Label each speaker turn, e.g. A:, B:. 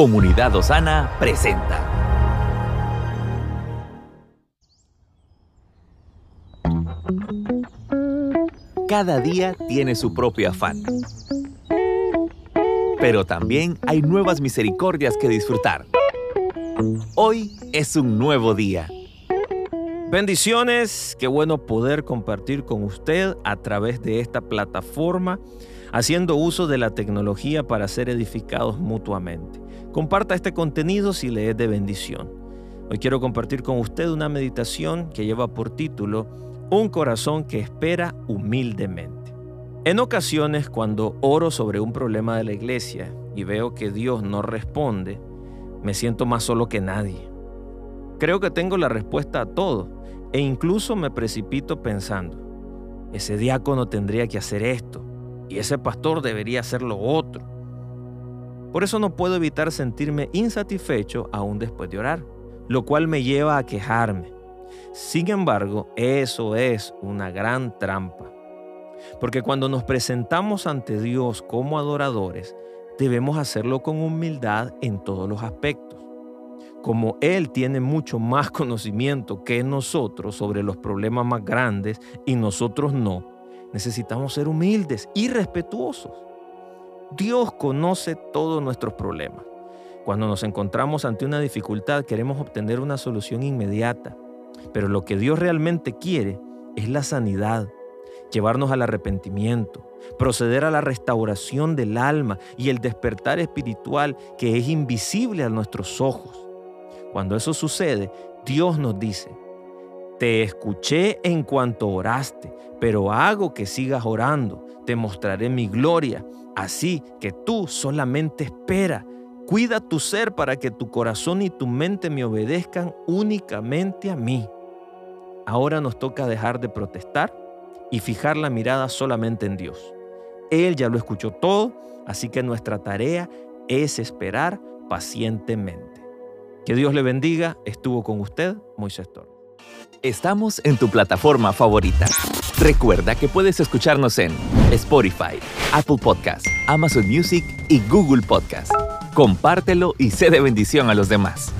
A: Comunidad Osana presenta. Cada día tiene su propio afán. Pero también hay nuevas misericordias que disfrutar. Hoy es un nuevo día.
B: Bendiciones, qué bueno poder compartir con usted a través de esta plataforma, haciendo uso de la tecnología para ser edificados mutuamente. Comparta este contenido si le es de bendición. Hoy quiero compartir con usted una meditación que lleva por título Un corazón que espera humildemente. En ocasiones cuando oro sobre un problema de la iglesia y veo que Dios no responde, me siento más solo que nadie. Creo que tengo la respuesta a todo e incluso me precipito pensando, ese diácono tendría que hacer esto y ese pastor debería hacer lo otro. Por eso no puedo evitar sentirme insatisfecho aún después de orar, lo cual me lleva a quejarme. Sin embargo, eso es una gran trampa. Porque cuando nos presentamos ante Dios como adoradores, debemos hacerlo con humildad en todos los aspectos como Él tiene mucho más conocimiento que nosotros sobre los problemas más grandes y nosotros no, necesitamos ser humildes y respetuosos. Dios conoce todos nuestros problemas. Cuando nos encontramos ante una dificultad queremos obtener una solución inmediata, pero lo que Dios realmente quiere es la sanidad, llevarnos al arrepentimiento, proceder a la restauración del alma y el despertar espiritual que es invisible a nuestros ojos. Cuando eso sucede, Dios nos dice, te escuché en cuanto oraste, pero hago que sigas orando, te mostraré mi gloria, así que tú solamente espera. Cuida tu ser para que tu corazón y tu mente me obedezcan únicamente a mí. Ahora nos toca dejar de protestar y fijar la mirada solamente en Dios. Él ya lo escuchó todo, así que nuestra tarea es esperar pacientemente. Que Dios le bendiga. Estuvo con usted, Moisés Torres.
A: Estamos en tu plataforma favorita. Recuerda que puedes escucharnos en Spotify, Apple Podcasts, Amazon Music y Google Podcasts. Compártelo y sé de bendición a los demás.